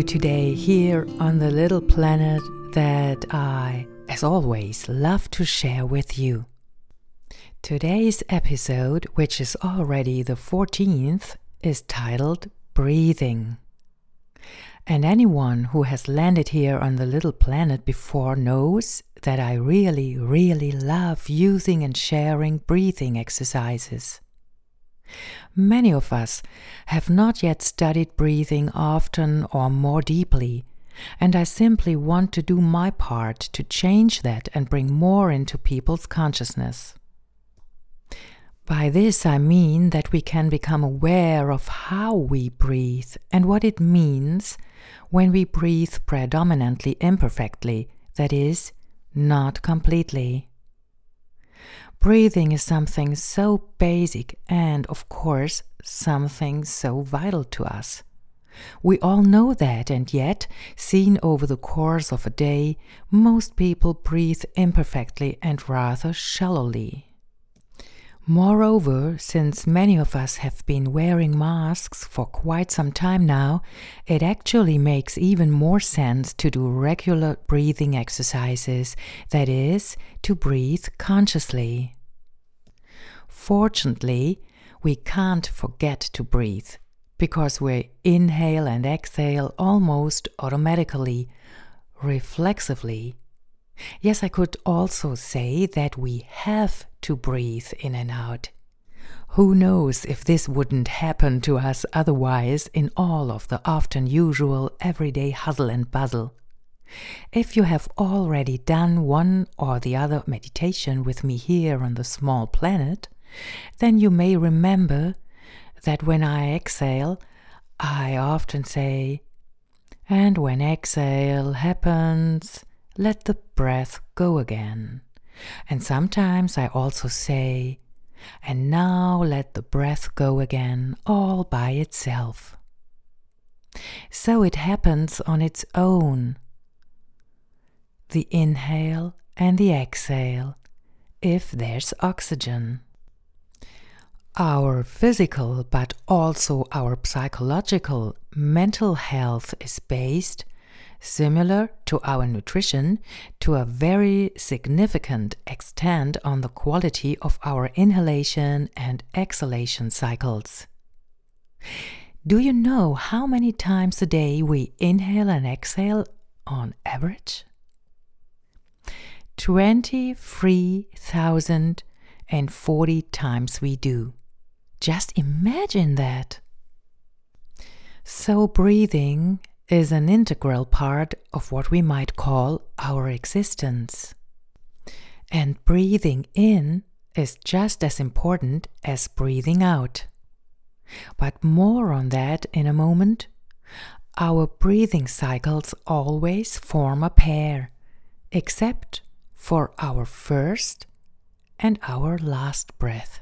day here on the little planet that I, as always, love to share with you. Today's episode, which is already the 14th, is titled Breathing. And anyone who has landed here on the little planet before knows that I really, really love using and sharing breathing exercises. Many of us have not yet studied breathing often or more deeply, and I simply want to do my part to change that and bring more into people's consciousness. By this I mean that we can become aware of how we breathe and what it means when we breathe predominantly imperfectly, that is, not completely. Breathing is something so basic and, of course, something so vital to us. We all know that, and yet, seen over the course of a day, most people breathe imperfectly and rather shallowly. Moreover, since many of us have been wearing masks for quite some time now, it actually makes even more sense to do regular breathing exercises, that is, to breathe consciously. Fortunately, we can't forget to breathe because we inhale and exhale almost automatically, reflexively. Yes, I could also say that we have to breathe in and out. Who knows if this wouldn't happen to us otherwise in all of the often usual everyday hustle and bustle? If you have already done one or the other meditation with me here on the small planet, then you may remember that when I exhale, I often say, and when exhale happens, let the breath go again. And sometimes I also say, and now let the breath go again all by itself. So it happens on its own. The inhale and the exhale, if there's oxygen. Our physical, but also our psychological, mental health is based similar to our nutrition, to a very significant extent on the quality of our inhalation and exhalation cycles. Do you know how many times a day we inhale and exhale on average? 23,040 times we do. Just imagine that. So, breathing is an integral part of what we might call our existence. And breathing in is just as important as breathing out. But more on that in a moment. Our breathing cycles always form a pair, except for our first and our last breath.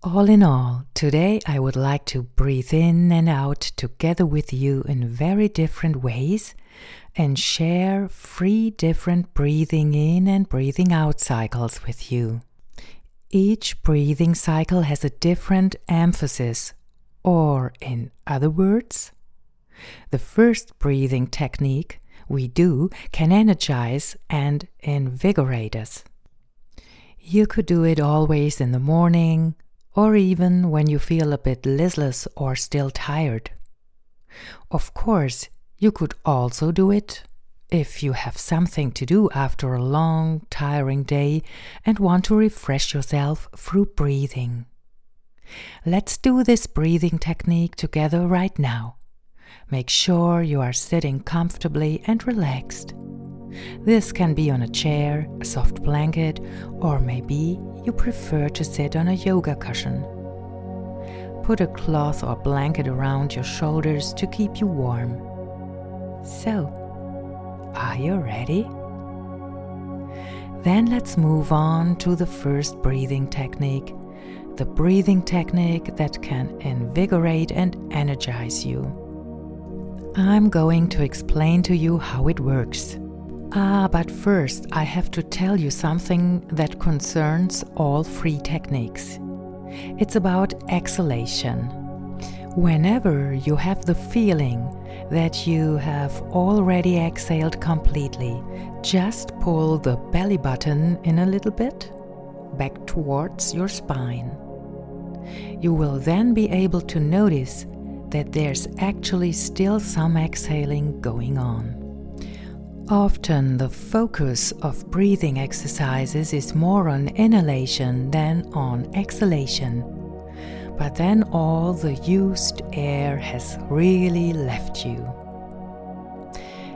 All in all, today I would like to breathe in and out together with you in very different ways and share three different breathing in and breathing out cycles with you. Each breathing cycle has a different emphasis, or in other words, the first breathing technique we do can energize and invigorate us. You could do it always in the morning, or even when you feel a bit listless or still tired. Of course, you could also do it if you have something to do after a long, tiring day and want to refresh yourself through breathing. Let's do this breathing technique together right now. Make sure you are sitting comfortably and relaxed. This can be on a chair, a soft blanket, or maybe you prefer to sit on a yoga cushion. Put a cloth or blanket around your shoulders to keep you warm. So, are you ready? Then let's move on to the first breathing technique the breathing technique that can invigorate and energize you. I'm going to explain to you how it works. Ah, but first I have to tell you something that concerns all three techniques. It's about exhalation. Whenever you have the feeling that you have already exhaled completely, just pull the belly button in a little bit back towards your spine. You will then be able to notice that there's actually still some exhaling going on. Often, the focus of breathing exercises is more on inhalation than on exhalation. But then all the used air has really left you.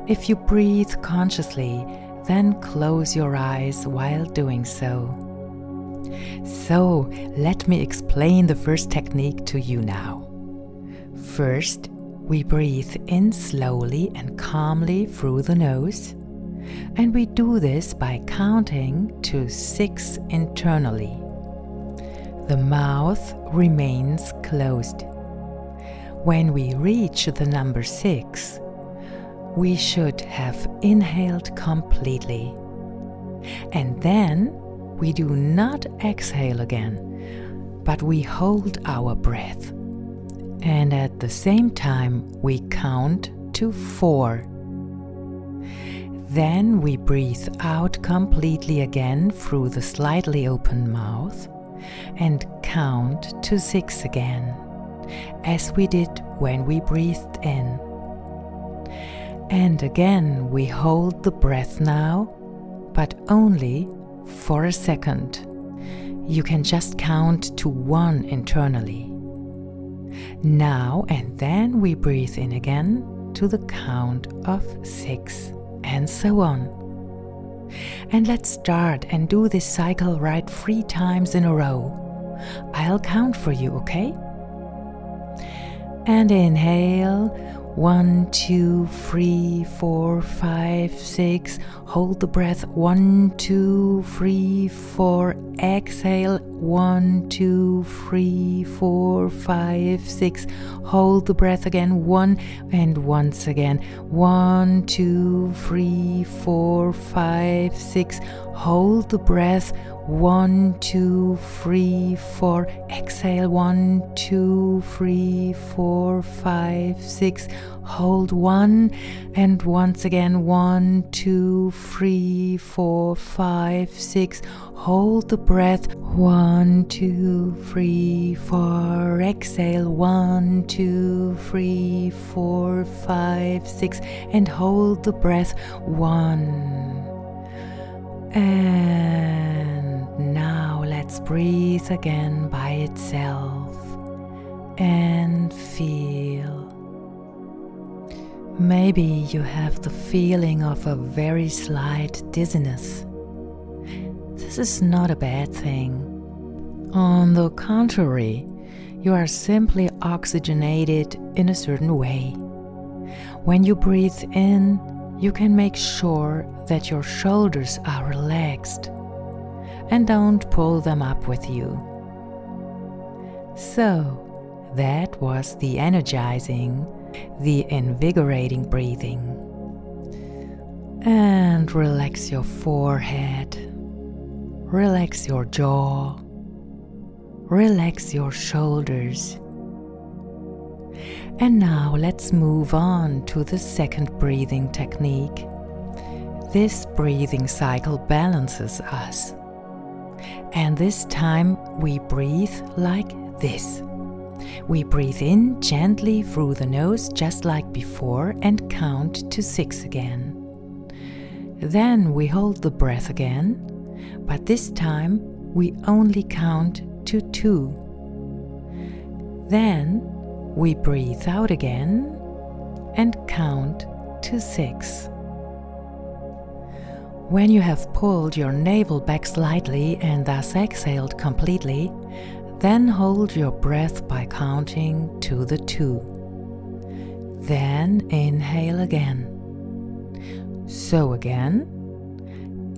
If you breathe consciously, then close your eyes while doing so. So, let me explain the first technique to you now. First, we breathe in slowly and calmly through the nose, and we do this by counting to six internally. The mouth remains closed. When we reach the number six, we should have inhaled completely. And then we do not exhale again, but we hold our breath. And at the same time, we count to four. Then we breathe out completely again through the slightly open mouth and count to six again, as we did when we breathed in. And again, we hold the breath now, but only for a second. You can just count to one internally. Now and then we breathe in again to the count of six, and so on. And let's start and do this cycle right three times in a row. I'll count for you, okay? And inhale one, two, three, four, five, six. Hold the breath. One, two, three, four. Exhale. One, two, three, four, five, six. Hold the breath again. One and once again. One, two, three, four, five, six. Hold the breath. One, two, three, four. Exhale. One, two, three, four, five, six. Hold one. And once again. One, two, three, four, five, six. Hold the breath. One, two, three, four. Exhale. One, two, three, four, five, six. And hold the breath. One. And now let's breathe again by itself and feel. Maybe you have the feeling of a very slight dizziness. This is not a bad thing. On the contrary, you are simply oxygenated in a certain way. When you breathe in, you can make sure that your shoulders are relaxed and don't pull them up with you. So, that was the energizing, the invigorating breathing. And relax your forehead, relax your jaw, relax your shoulders and now let's move on to the second breathing technique. This breathing cycle balances us. And this time we breathe like this. We breathe in gently through the nose, just like before, and count to six again. Then we hold the breath again, but this time we only count to two. Then we breathe out again and count to six. When you have pulled your navel back slightly and thus exhaled completely, then hold your breath by counting to the two. Then inhale again. So again,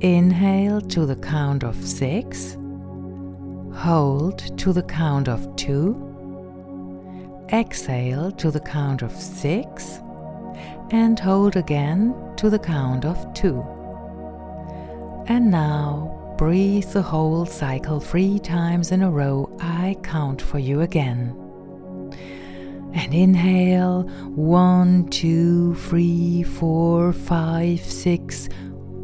inhale to the count of six, hold to the count of two Exhale to the count of six and hold again to the count of two. And now breathe the whole cycle three times in a row. I count for you again. and inhale one, two, three, four, five, six.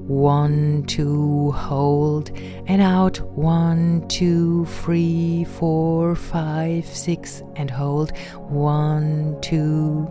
One, two, hold, and out one, two, three, four, five, six, and hold. One, two,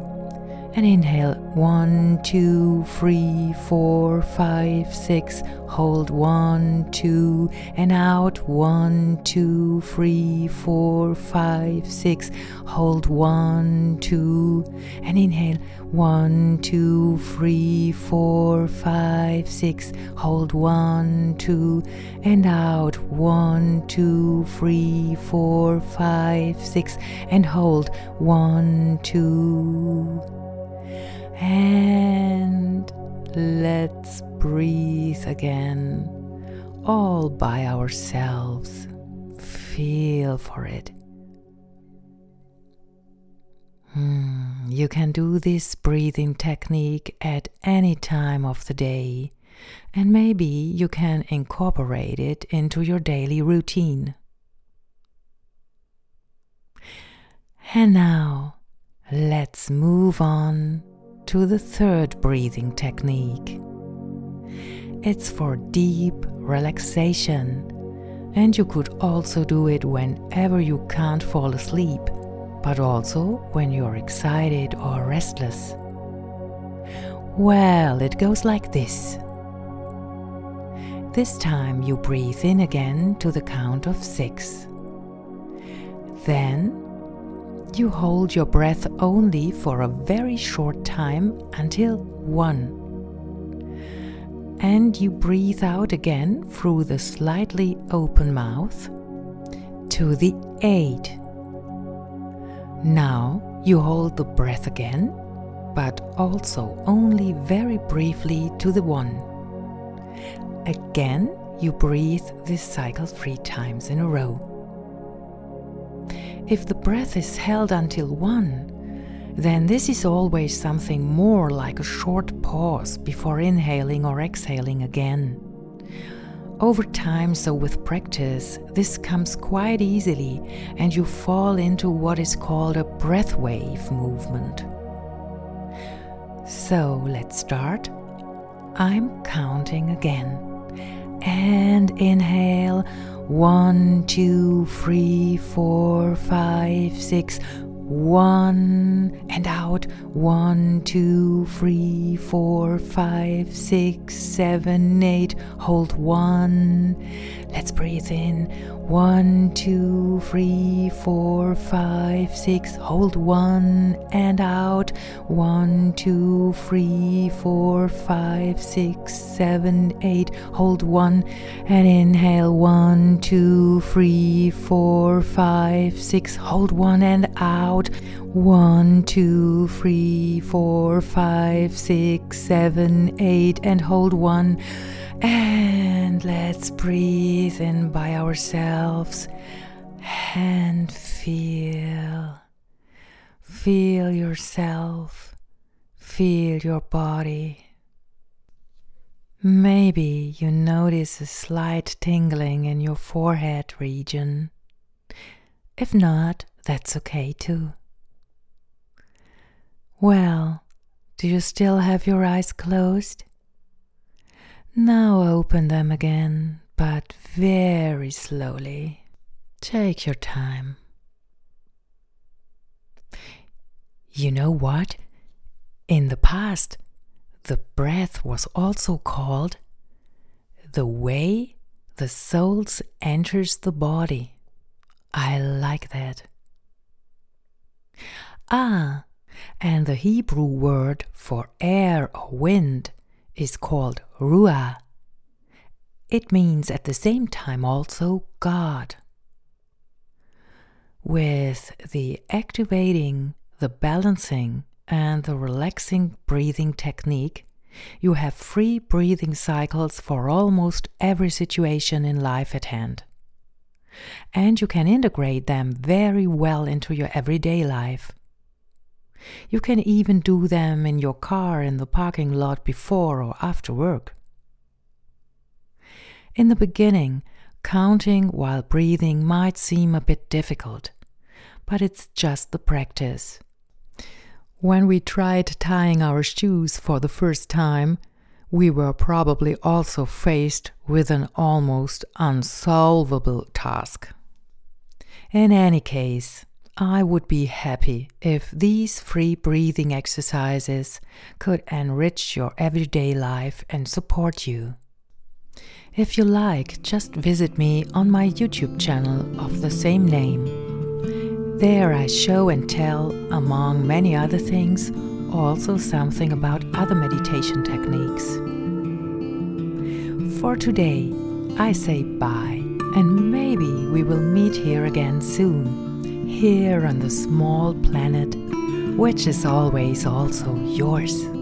and inhale. One, two, three, four, five, six. Hold. One, two, and out. One, two, three, four, five, six. Hold. One, two, and inhale. One, two, three, four, five, six. Hold. One, two, and out. One, two, three, four, five, six, and hold. One, two. And let's breathe again, all by ourselves. Feel for it. Hmm, you can do this breathing technique at any time of the day, and maybe you can incorporate it into your daily routine. And now, let's move on to the third breathing technique. It's for deep relaxation, and you could also do it whenever you can't fall asleep, but also when you're excited or restless. Well, it goes like this. This time you breathe in again to the count of six. Then you hold your breath only for a very short time until one. And you breathe out again through the slightly open mouth to the eight. Now you hold the breath again, but also only very briefly to the one. Again, you breathe this cycle three times in a row. If the breath is held until one, then this is always something more like a short pause before inhaling or exhaling again. Over time, so with practice, this comes quite easily and you fall into what is called a breath wave movement. So let's start. I'm counting again. And inhale one, two, three, four, five, six. One and out. One, two, three, four, five, six, seven, eight. Hold one. Let's breathe in. One, two, three, four, five, six. Hold one and out. One, two, three, four, five, six, seven, eight. Hold one and inhale. One, two, three, four, five, six. Hold one and out. One, two, three, four, five, six, seven, eight. And hold one. And let's breathe in by ourselves and feel. Feel yourself. Feel your body. Maybe you notice a slight tingling in your forehead region. If not, that's okay too. Well, do you still have your eyes closed? Now open them again, but very slowly. Take your time. You know what? In the past, the breath was also called the way the soul enters the body. I like that. Ah, and the Hebrew word for air or wind is called Ruah. It means at the same time also God. With the activating, the balancing, and the relaxing breathing technique, you have free breathing cycles for almost every situation in life at hand. And you can integrate them very well into your everyday life. You can even do them in your car in the parking lot before or after work. In the beginning, counting while breathing might seem a bit difficult, but it's just the practice. When we tried tying our shoes for the first time, we were probably also faced with an almost unsolvable task. In any case, I would be happy if these free breathing exercises could enrich your everyday life and support you. If you like, just visit me on my YouTube channel of the same name. There I show and tell, among many other things, also something about other meditation techniques. For today, I say bye, and maybe we will meet here again soon, here on the small planet, which is always also yours.